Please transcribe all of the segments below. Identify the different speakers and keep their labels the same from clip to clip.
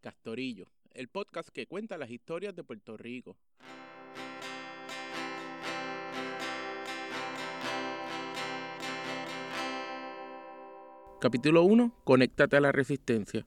Speaker 1: Castorillo, el podcast que cuenta las historias de Puerto Rico. Capítulo 1. Conéctate a la resistencia.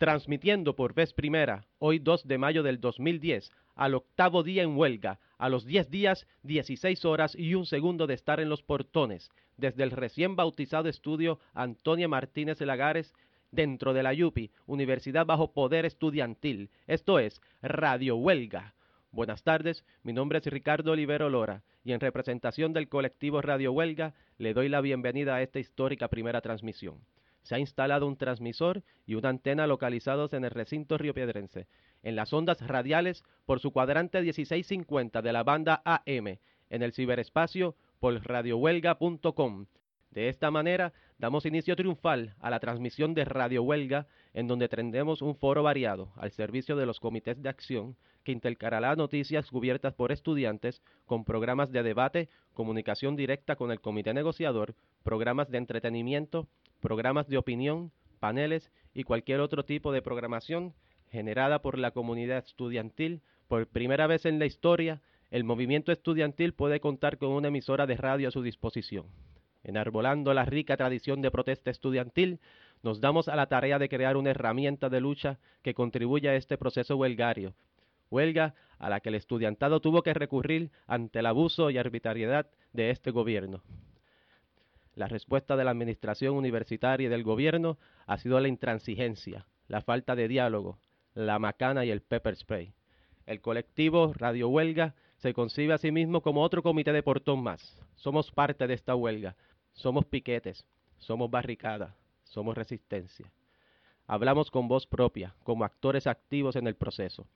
Speaker 2: Transmitiendo por vez primera, hoy 2 de mayo del 2010, al octavo día en huelga, a los 10 días, 16 horas y un segundo de estar en los portones, desde el recién bautizado estudio Antonia Martínez Lagares, dentro de la YUPI, Universidad Bajo Poder Estudiantil, esto es, Radio Huelga. Buenas tardes, mi nombre es Ricardo Olivero Lora y en representación del colectivo Radio Huelga le doy la bienvenida a esta histórica primera transmisión se ha instalado un transmisor y una antena localizados en el recinto riopiedrense, en las ondas radiales por su cuadrante 1650 de la banda AM, en el ciberespacio por radiohuelga.com. De esta manera, damos inicio triunfal a la transmisión de Radio Huelga, en donde tendremos un foro variado al servicio de los comités de acción que intercalará noticias cubiertas por estudiantes con programas de debate, comunicación directa con el comité negociador, programas de entretenimiento, programas de opinión, paneles y cualquier otro tipo de programación generada por la comunidad estudiantil. Por primera vez en la historia, el movimiento estudiantil puede contar con una emisora de radio a su disposición. Enarbolando la rica tradición de protesta estudiantil, nos damos a la tarea de crear una herramienta de lucha que contribuya a este proceso huelgario, huelga a la que el estudiantado tuvo que recurrir ante el abuso y arbitrariedad de este gobierno. La respuesta de la administración universitaria y del gobierno ha sido la intransigencia, la falta de diálogo, la macana y el pepper spray. El colectivo Radio Huelga se concibe a sí mismo como otro comité de portón más. Somos parte de esta huelga, somos piquetes, somos barricadas, somos resistencia. Hablamos con voz propia, como actores activos en el proceso.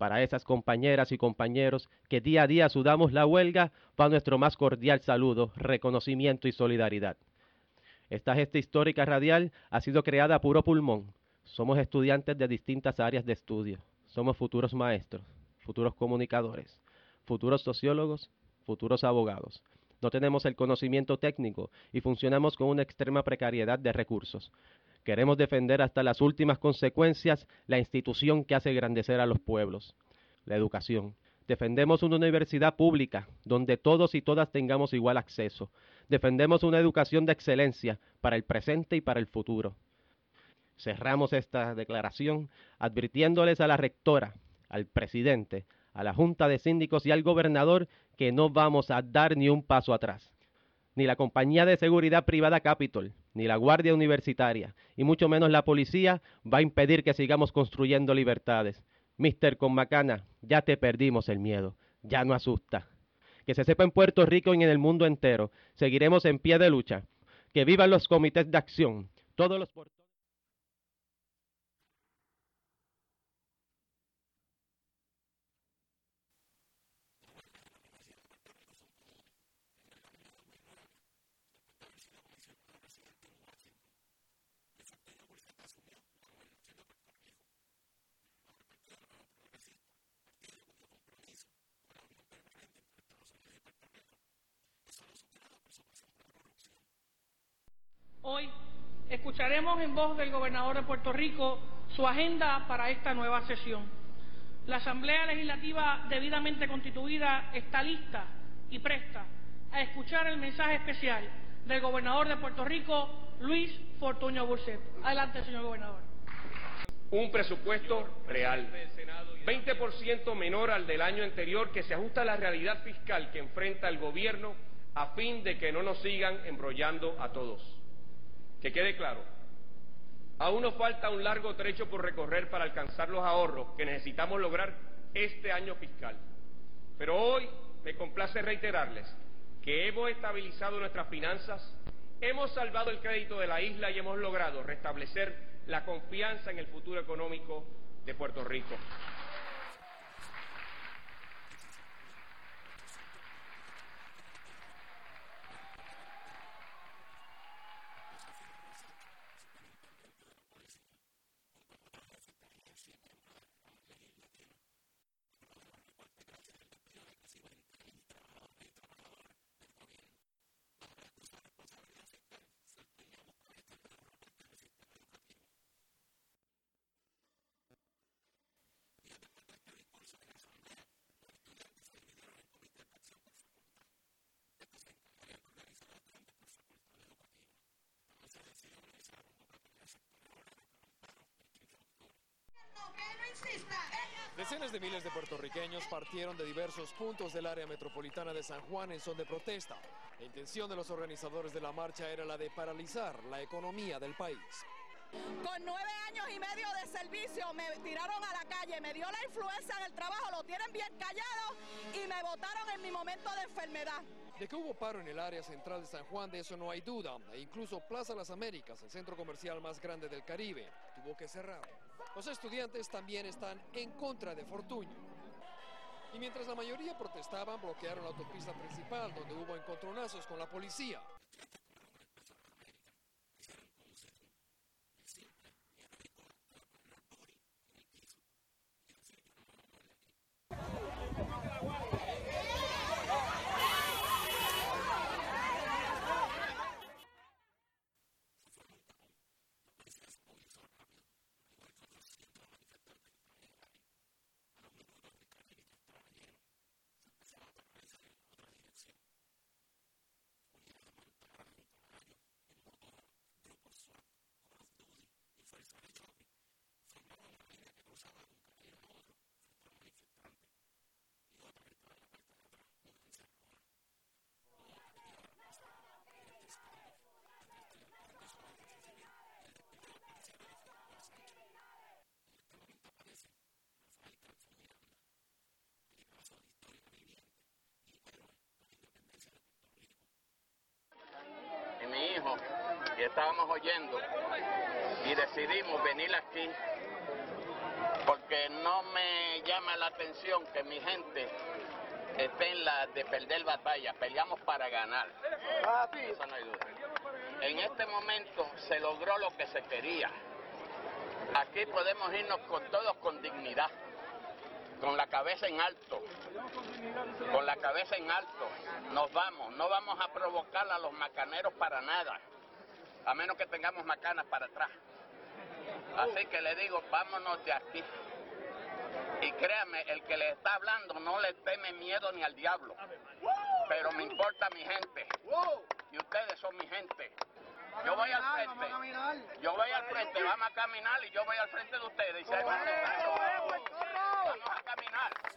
Speaker 2: Para esas compañeras y compañeros que día a día sudamos la huelga, va nuestro más cordial saludo, reconocimiento y solidaridad. Esta gesta histórica radial ha sido creada a puro pulmón. Somos estudiantes de distintas áreas de estudio. Somos futuros maestros, futuros comunicadores, futuros sociólogos, futuros abogados. No tenemos el conocimiento técnico y funcionamos con una extrema precariedad de recursos. Queremos defender hasta las últimas consecuencias la institución que hace grandecer a los pueblos, la educación. Defendemos una universidad pública donde todos y todas tengamos igual acceso. Defendemos una educación de excelencia para el presente y para el futuro. Cerramos esta declaración advirtiéndoles a la rectora, al presidente, a la Junta de Síndicos y al gobernador que no vamos a dar ni un paso atrás. Ni la compañía de seguridad privada Capitol, ni la Guardia Universitaria, y mucho menos la policía, va a impedir que sigamos construyendo libertades. Mister Conmacana, ya te perdimos el miedo, ya no asusta. Que se sepa en Puerto Rico y en el mundo entero, seguiremos en pie de lucha. Que vivan los comités de acción, todos los
Speaker 3: Hoy escucharemos en voz del gobernador de Puerto Rico su agenda para esta nueva sesión. La Asamblea Legislativa debidamente constituida está lista y presta a escuchar el mensaje especial del gobernador de Puerto Rico, Luis Fortuño Burset. Adelante, señor gobernador.
Speaker 4: un presupuesto real, 20% menor al del año anterior que se ajusta a la realidad fiscal que enfrenta el gobierno a fin de que no nos sigan embrollando a todos. Que quede claro, aún nos falta un largo trecho por recorrer para alcanzar los ahorros que necesitamos lograr este año fiscal. Pero hoy me complace reiterarles que hemos estabilizado nuestras finanzas, hemos salvado el crédito de la isla y hemos logrado restablecer la confianza en el futuro económico de Puerto Rico.
Speaker 5: Decenas de miles de puertorriqueños partieron de diversos puntos del área metropolitana de San Juan en son de protesta. La intención de los organizadores de la marcha era la de paralizar la economía del país.
Speaker 6: Con nueve años y medio de servicio me tiraron a la calle, me dio la influencia del trabajo, lo tienen bien callado y me votaron en mi momento de enfermedad.
Speaker 5: De que hubo paro en el área central de San Juan, de eso no hay duda. E incluso Plaza Las Américas, el centro comercial más grande del Caribe, tuvo que cerrar. Los estudiantes también están en contra de Fortuño. Y mientras la mayoría protestaban, bloquearon la autopista principal, donde hubo encontronazos con la policía.
Speaker 7: y mi hijo estábamos oyendo y decidimos venir aquí porque no me llama la atención que mi gente esté en la de perder batalla, peleamos para ganar. Eso no hay duda. En este momento se logró lo que se quería. Aquí podemos irnos con todos con dignidad, con la cabeza en alto, con la cabeza en alto. Nos vamos, no vamos a provocar a los macaneros para nada, a menos que tengamos macanas para atrás. Así que le digo, vámonos de aquí. Y créame, el que le está hablando no le teme miedo ni al diablo. Pero me importa mi gente. Y ustedes son mi gente. Yo voy al frente. Yo voy al frente, vamos a caminar y yo voy al frente de ustedes. Y si hay más vamos a caminar.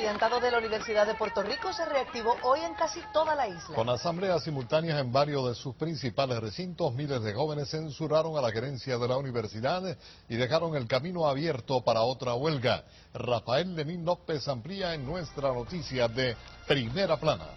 Speaker 8: Estudiantado de la Universidad de Puerto Rico se reactivó hoy en casi toda la isla.
Speaker 9: Con asambleas simultáneas en varios de sus principales recintos, miles de jóvenes censuraron a la gerencia de la universidad y dejaron el camino abierto para otra huelga. Rafael Lenín López amplía en nuestra noticia de Primera Plana.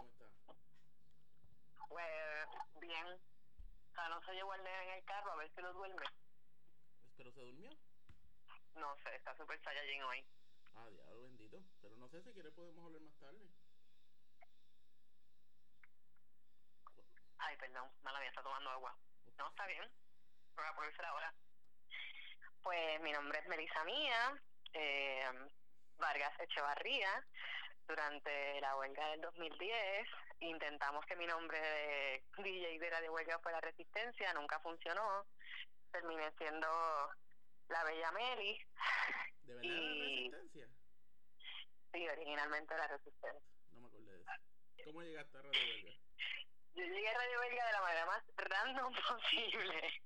Speaker 1: ¿Cómo está?
Speaker 10: Pues bien. Anoche llevó al nene en el carro a ver si lo duerme.
Speaker 1: ¿Pero se durmió?
Speaker 10: No sé, está súper saiyajin hoy.
Speaker 1: Ah, diablo bendito. Pero no sé si quiere podemos hablar más tarde.
Speaker 10: Ay, perdón, mala mía, está tomando agua. No, está bien. Voy a ponerse ahora. Pues mi nombre es Melissa Mía, eh, Vargas Echevarría. Durante la huelga del 2010 intentamos que mi nombre de DJ de Radio Huelga fuera Resistencia, nunca funcionó. Terminé siendo la Bella Meli.
Speaker 1: ¿De verdad era Resistencia?
Speaker 10: Sí, originalmente la Resistencia.
Speaker 1: No me acordé de eso. ¿Cómo llegaste a Radio Huelga?
Speaker 10: Yo llegué a Radio Belga de la manera más random posible.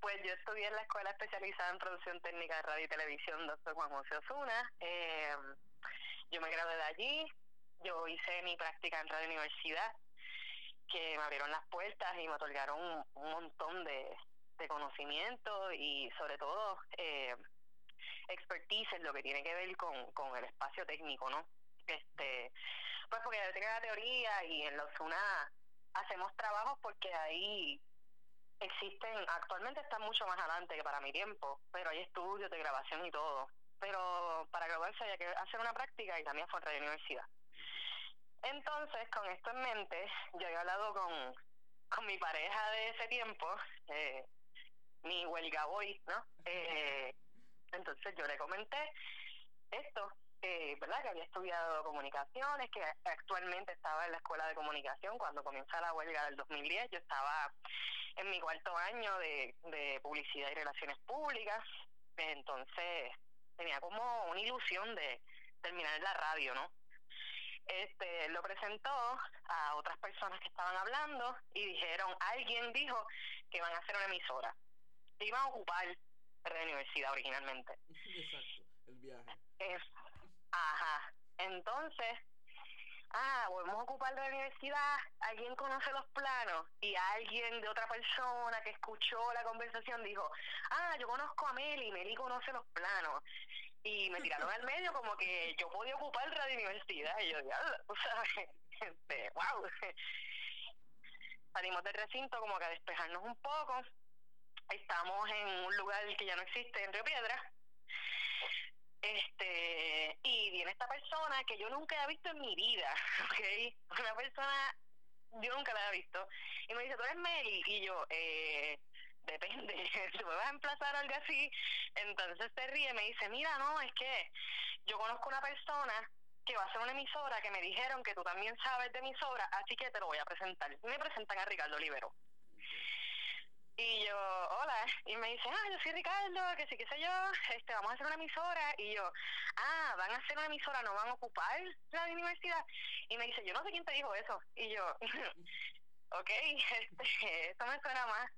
Speaker 10: pues yo estudié en la Escuela Especializada en Producción Técnica de Radio y Televisión, doctor Juan José Osuna. Eh, yo me gradué de allí, yo hice mi práctica en Radio Universidad, que me abrieron las puertas y me otorgaron un, un montón de, de conocimiento y sobre todo eh, expertise en lo que tiene que ver con, con el espacio técnico, ¿no? este pues porque yo tengo la teoría y en los UNA hacemos trabajos porque ahí existen actualmente están mucho más adelante que para mi tiempo pero hay estudios de grabación y todo pero para graduarse había que hacer una práctica y también fue Radio Universidad entonces con esto en mente yo había hablado con con mi pareja de ese tiempo eh, mi huelga boy no eh, entonces yo le comenté esto eh, ¿verdad? que había estudiado comunicaciones, que actualmente estaba en la escuela de comunicación cuando comienza la huelga del 2010. Yo estaba en mi cuarto año de, de publicidad y relaciones públicas, entonces tenía como una ilusión de terminar en la radio, ¿no? Este, lo presentó a otras personas que estaban hablando y dijeron, alguien dijo que iban a hacer una emisora. Iban a ocupar la universidad originalmente.
Speaker 1: Exacto, el viaje.
Speaker 10: Es, Ajá. Entonces, ah, volvemos a ocupar la universidad, alguien conoce los planos y alguien de otra persona que escuchó la conversación dijo, ah, yo conozco a Meli, Meli conoce los planos. Y me tiraron al medio como que yo podía ocupar Radio Universidad. Y yo, diablo, tú sabes, wow. Salimos del recinto como que a despejarnos un poco. Estamos en un lugar que ya no existe, en Río Piedra este y viene esta persona que yo nunca he visto en mi vida ¿ok? una persona yo nunca la he visto. Y me dice tú eres Meli y yo eh, depende si me vas a emplazar algo así entonces se ríe y me dice mira no es que yo conozco una persona que va a ser una emisora que me dijeron que tú también sabes de emisora así que te lo voy a presentar me presentan a Ricardo Olivero y yo, hola, y me dice, ah, yo soy Ricardo, que sí, qué sé yo, este, vamos a hacer una emisora. Y yo, ah, van a hacer una emisora, no van a ocupar la universidad. Y me dice, yo no sé quién te dijo eso. Y yo, ok, este, esto me suena más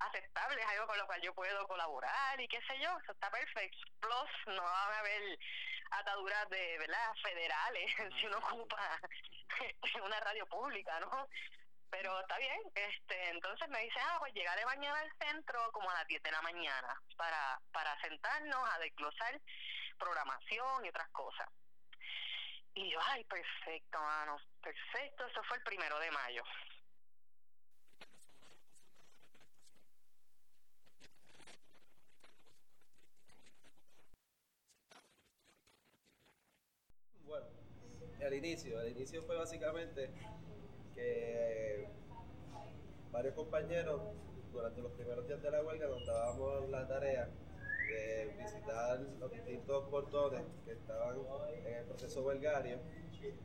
Speaker 10: aceptable, es algo con lo cual yo puedo colaborar y qué sé yo, eso está perfecto. Plus, no van a haber ataduras de, ¿verdad?, federales si uno ocupa una radio pública, ¿no? Pero está bien. este Entonces me dice, ah, pues llegaré mañana al centro como a las 10 de la mañana para, para sentarnos a desglosar programación y otras cosas. Y yo, ay, perfecto, mano, perfecto. Eso fue el primero de mayo.
Speaker 11: Bueno, el inicio, el inicio fue básicamente que varios compañeros durante los primeros días de la huelga nos dábamos la tarea de visitar los distintos portones que estaban en el proceso huelgario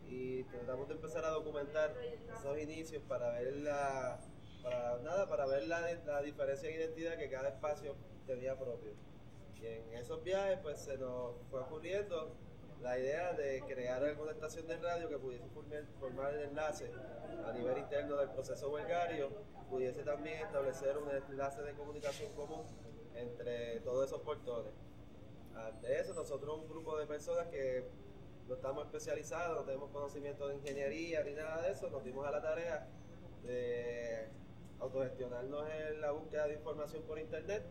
Speaker 11: y tratamos de empezar a documentar esos inicios para ver la para nada para ver la, la diferencia de identidad que cada espacio tenía propio. Y en esos viajes pues se nos fue ocurriendo la idea de crear alguna estación de radio que pudiese formar el enlace a nivel interno del proceso huelgario, pudiese también establecer un enlace de comunicación común entre todos esos portones. Ante eso, nosotros, un grupo de personas que no estamos especializados, no tenemos conocimiento de ingeniería ni nada de eso, nos dimos a la tarea de autogestionarnos en la búsqueda de información por internet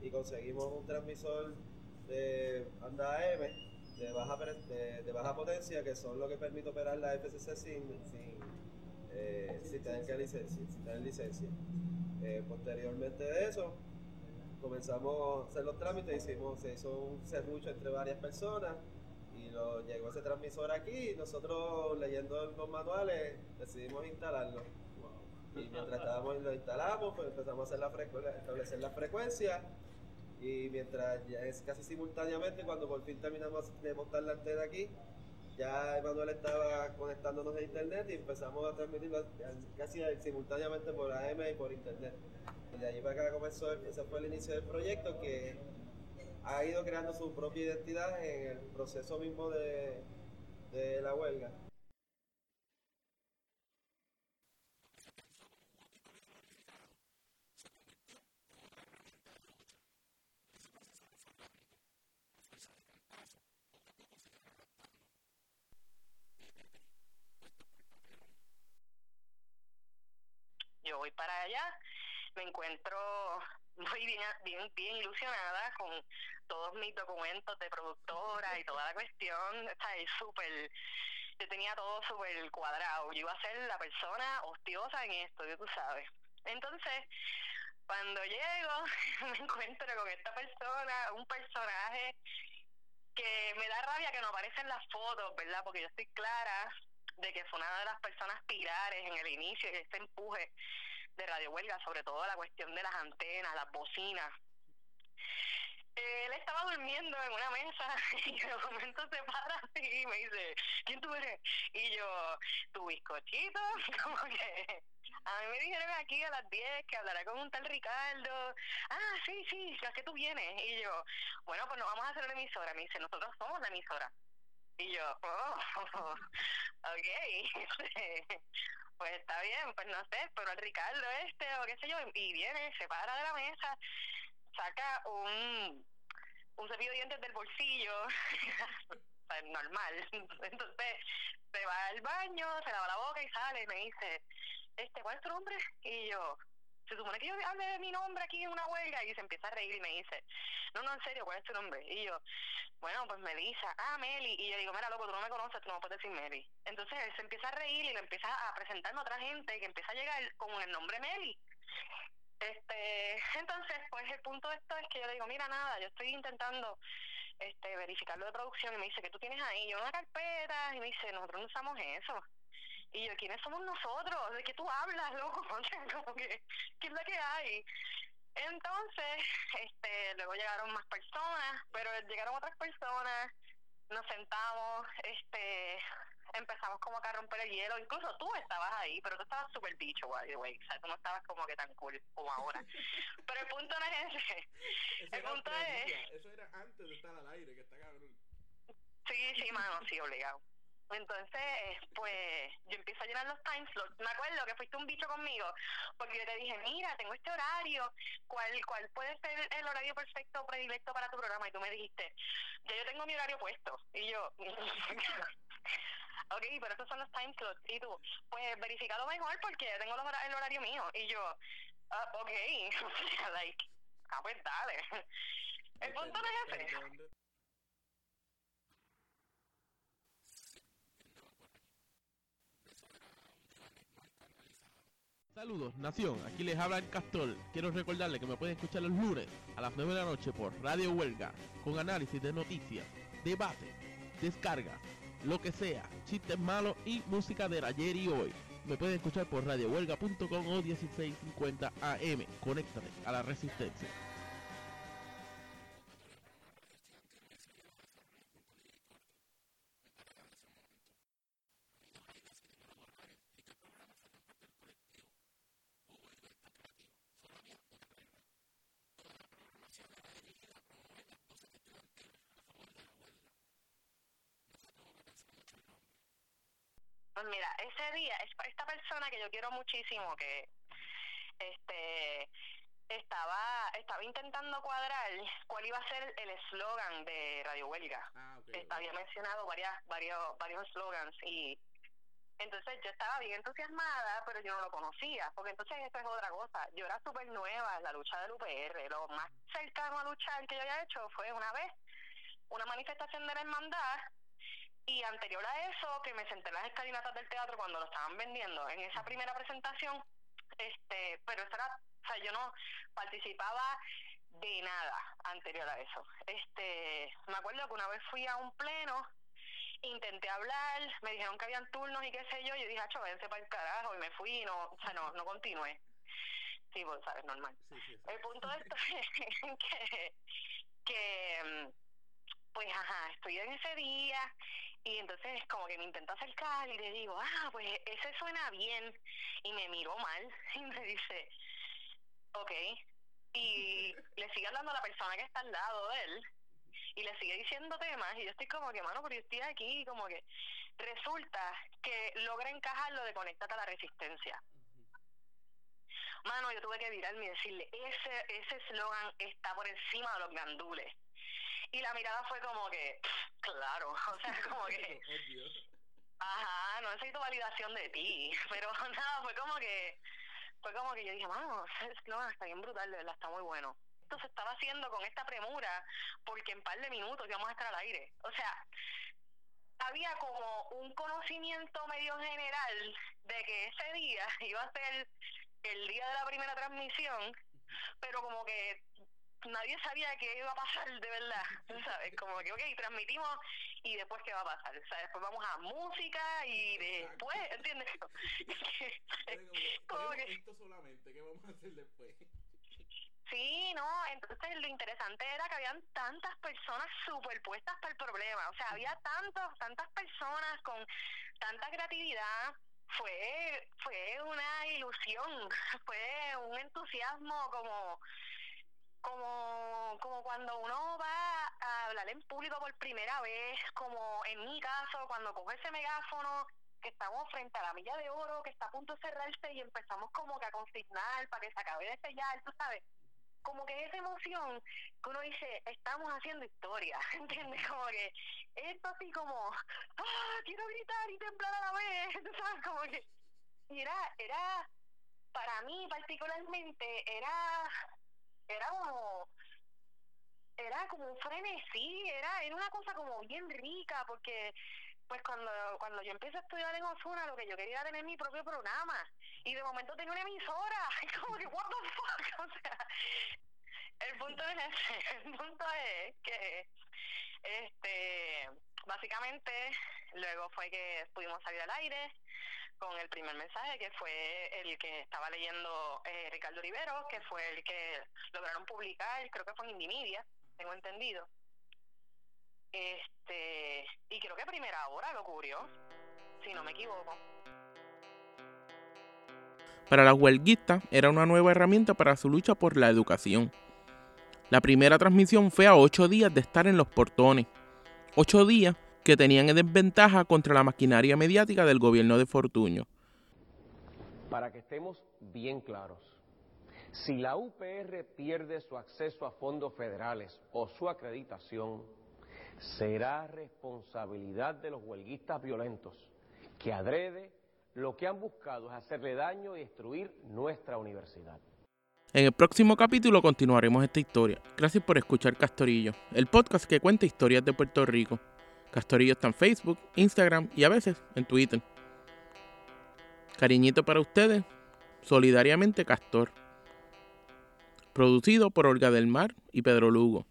Speaker 11: y conseguimos un transmisor de banda AM de baja, de, baja potencia que son lo que permite operar la FCC sin, sin, eh, tener, que licencia, sin tener licencia. Eh, posteriormente de eso, comenzamos a hacer los trámites, hicimos, se hizo un serrucho entre varias personas y lo, llegó ese transmisor aquí y nosotros leyendo los manuales decidimos instalarlo. Y mientras estábamos lo instalamos, pues empezamos a hacer la establecer la frecuencia y mientras ya es casi simultáneamente, cuando por fin terminamos de montar la antena aquí, ya Emanuel estaba conectándonos a internet y empezamos a transmitirlo casi simultáneamente por AM y por internet. Y de ahí para acá comenzó, ese fue el inicio del proyecto que ha ido creando su propia identidad en el proceso mismo de, de la huelga.
Speaker 10: Yo voy para allá, me encuentro muy bien, bien, ilusionada con todos mis documentos de productora y toda la cuestión, está súper, yo tenía todo súper cuadrado, yo iba a ser la persona hostiosa en esto, tú sabes. Entonces, cuando llego, me encuentro con esta persona, un personaje que me da rabia que no aparece en las fotos, ¿verdad? Porque yo estoy clara de que fue una de las personas pilares en el inicio de este empuje de Radio Huelga, sobre todo la cuestión de las antenas, las bocinas. Él estaba durmiendo en una mesa y de momento se para y me dice, ¿quién tú eres? Y yo, tu bizcochito, como que a mí me dijeron aquí a las 10 que hablará con un tal Ricardo. Ah, sí, sí, es que tú vienes. Y yo, bueno, pues nos vamos a hacer la emisora. Me dice, nosotros somos la emisora. Y yo, oh, ok, pues está bien, pues no sé, pero el Ricardo este o qué sé yo, y viene, se para de la mesa, saca un, un cepillo de dientes del bolsillo, normal, entonces se va al baño, se lava la boca y sale y me dice, este, ¿cuál es tu nombre? Y yo, se supone que yo hable de mi nombre aquí en una huelga y se empieza a reír y me dice, no, no, en serio, ¿cuál es tu nombre? Y yo, bueno, pues Melissa, ah, Meli, y yo digo, mira, loco, tú no me conoces, tú no puedes decir Meli. Entonces él se empieza a reír y le empieza a presentarme a otra gente que empieza a llegar con el nombre Meli. Este, entonces, pues el punto de esto es que yo le digo, mira, nada, yo estoy intentando este verificar lo de producción y me dice, que tú tienes ahí? Yo una carpeta y me dice, nosotros no usamos eso. Y yo, ¿quiénes somos nosotros? ¿De qué tú hablas, loco? como que, ¿qué es lo que hay? Entonces, este, luego llegaron más personas, pero llegaron otras personas, nos sentamos, este, empezamos como que a romper el hielo, incluso tú estabas ahí, pero tú estabas súper bicho, by the way, o sea, tú no estabas como que tan cool como ahora. pero el punto no es ese, el punto es...
Speaker 1: Eso era antes de estar al aire, que está cabrón.
Speaker 10: Sí, sí, mano, sí, obligado. Entonces, pues yo empiezo a llenar los time slots. Me acuerdo que fuiste un bicho conmigo, porque yo te dije, mira, tengo este horario, ¿cuál, cuál puede ser el horario perfecto, predilecto para tu programa? Y tú me dijiste, ya yo tengo mi horario puesto. Y yo, ok, pero esos son los time slots. Y tú, pues verificado mejor porque tengo los el horario mío. Y yo, uh, ok, like, ah, pues dale. El punto no es ese.
Speaker 1: Saludos, Nación. Aquí les habla el Castor. Quiero recordarles que me pueden escuchar los lunes a las 9 de la noche por Radio Huelga con análisis de noticias, debate, descarga, lo que sea, chistes malos y música de ayer y hoy. Me pueden escuchar por radiohuelga.com o 1650 AM. Conéctate a la resistencia.
Speaker 10: Pues mira, ese día, esta persona que yo quiero muchísimo, que este estaba estaba intentando cuadrar cuál iba a ser el eslogan de Radio Huelga. Ah, Había mencionado varias, varios varios slogans y entonces yo estaba bien entusiasmada, pero yo no lo conocía, porque entonces esto es otra cosa. Yo era súper nueva en la lucha del UPR. Lo más cercano a luchar que yo había hecho fue una vez una manifestación de la hermandad y anterior a eso, que me senté en las escalinatas del teatro cuando lo estaban vendiendo, en esa primera presentación, este, pero eso era, o sea, yo no participaba de nada anterior a eso. Este, me acuerdo que una vez fui a un pleno, intenté hablar, me dijeron que habían turnos y qué sé yo, y yo dije, acho, váyanse para el carajo, y me fui y no, o sea, no, no continué. Sí, pues, sabes, normal. El punto de esto es que, que, mm, pues, ajá, estoy en ese día y entonces como que me intento acercar y le digo, ah, pues ese suena bien. Y me miró mal y me dice, ok. Y le sigue hablando a la persona que está al lado de él y le sigue diciendo temas y yo estoy como que, mano, pero yo estoy aquí como que resulta que logra encajar lo de conectate a la resistencia. Mano, yo tuve que virarme y decirle, ese ese eslogan está por encima de los gandules. Y la mirada fue como que, claro, o sea, como que... Ajá, no necesito validación de ti, pero nada, fue como que, fue como que yo dije, ese eslogan está bien brutal, de verdad, está muy bueno. Esto se estaba haciendo con esta premura porque en par de minutos íbamos a estar al aire. O sea, había como un conocimiento medio general de que ese día iba a ser el día de la primera transmisión, pero como que nadie sabía qué iba a pasar de verdad, ¿sabes? Como que, ok, transmitimos y después qué va a pasar, o sea, después vamos a música y después, ¿entiendes?
Speaker 1: como que... Esto solamente, ¿qué vamos a hacer después?
Speaker 10: Sí, no, entonces lo interesante era que habían tantas personas superpuestas para el problema, o sea, había tantos, tantas personas con tanta creatividad, fue, fue una ilusión, fue un entusiasmo como, como, como cuando uno va a hablar en público por primera vez, como en mi caso, cuando coge ese megáfono que estamos frente a la milla de oro, que está a punto de cerrarse y empezamos como que a consignar para que se acabe de sellar, tú sabes como que esa emoción que uno dice, estamos haciendo historia, ¿entiendes? Como que esto así como, ah, quiero gritar y temblar a la vez, ¿sabes? Como que, y era, era, para mí particularmente, era, era como, era como un frenesí, era, era una cosa como bien rica, porque pues cuando, cuando yo empecé a estudiar en Osuna, lo que yo quería era tener mi propio programa. Y de momento tengo una emisora. como que, what the fuck? O sea, el punto es. El punto es que, este, básicamente, luego fue que pudimos salir al aire con el primer mensaje, que fue el que estaba leyendo eh, Ricardo Rivero, que fue el que lograron publicar, creo que fue en Indimedia, tengo entendido. Este, y creo que primera hora lo cubrió, si no me equivoco.
Speaker 1: Para las huelguistas era una nueva herramienta para su lucha por la educación. La primera transmisión fue a ocho días de estar en los portones. Ocho días que tenían en desventaja contra la maquinaria mediática del gobierno de Fortuño.
Speaker 12: Para que estemos bien claros, si la UPR pierde su acceso a fondos federales o su acreditación, será responsabilidad de los huelguistas violentos que adrede lo que han buscado es hacerle daño y destruir nuestra universidad.
Speaker 1: En el próximo capítulo continuaremos esta historia. Gracias por escuchar Castorillo, el podcast que cuenta historias de Puerto Rico. Castorillo está en Facebook, Instagram y a veces en Twitter. Cariñito para ustedes, solidariamente Castor. Producido por Olga del Mar y Pedro Lugo.